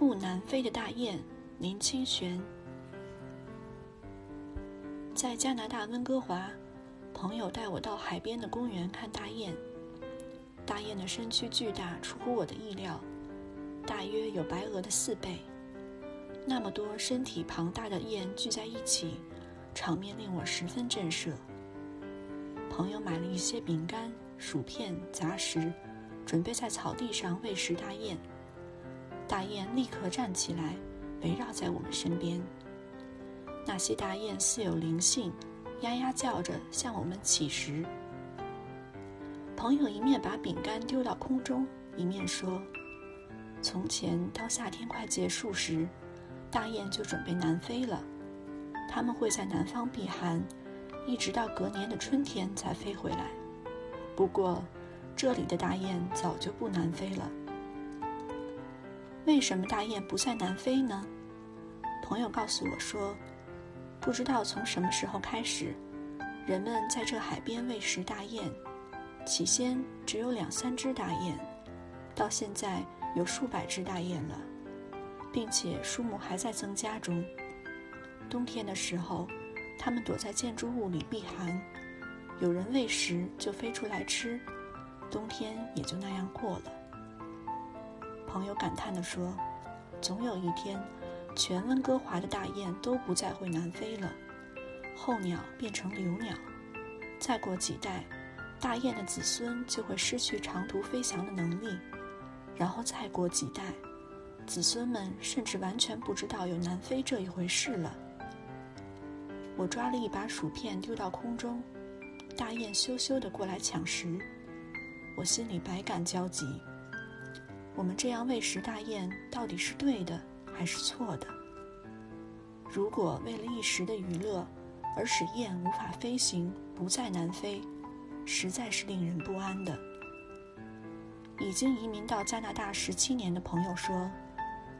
不南飞的大雁，林清玄。在加拿大温哥华，朋友带我到海边的公园看大雁。大雁的身躯巨大，出乎我的意料，大约有白鹅的四倍。那么多身体庞大的雁聚在一起，场面令我十分震慑。朋友买了一些饼干、薯片、杂食，准备在草地上喂食大雁。大雁立刻站起来，围绕在我们身边。那些大雁似有灵性，呀呀叫着向我们乞食。朋友一面把饼干丢到空中，一面说：“从前到夏天快结束时，大雁就准备南飞了。它们会在南方避寒，一直到隔年的春天才飞回来。不过，这里的大雁早就不南飞了。”为什么大雁不在南飞呢？朋友告诉我说，不知道从什么时候开始，人们在这海边喂食大雁。起先只有两三只大雁，到现在有数百只大雁了，并且数目还在增加中。冬天的时候，它们躲在建筑物里避寒，有人喂食就飞出来吃，冬天也就那样过了。朋友感叹地说：“总有一天，全温哥华的大雁都不再会南飞了，候鸟变成留鸟。再过几代，大雁的子孙就会失去长途飞翔的能力。然后再过几代，子孙们甚至完全不知道有南飞这一回事了。”我抓了一把薯片丢到空中，大雁羞羞地过来抢食，我心里百感交集。我们这样喂食大雁，到底是对的还是错的？如果为了一时的娱乐而使雁无法飞行，不再南飞，实在是令人不安的。已经移民到加拿大十七年的朋友说，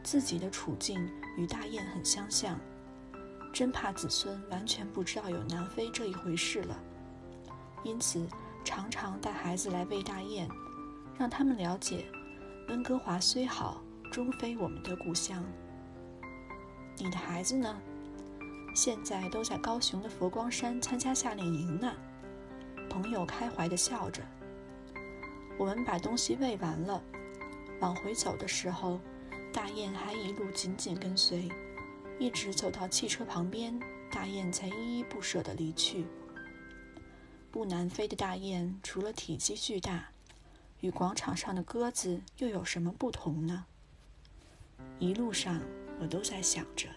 自己的处境与大雁很相像，真怕子孙完全不知道有南飞这一回事了，因此常常带孩子来喂大雁，让他们了解。温哥华虽好，终非我们的故乡。你的孩子呢？现在都在高雄的佛光山参加夏令营呢。朋友开怀地笑着。我们把东西喂完了，往回走的时候，大雁还一路紧紧跟随，一直走到汽车旁边，大雁才依依不舍地离去。不南飞的大雁，除了体积巨大。与广场上的鸽子又有什么不同呢？一路上，我都在想着。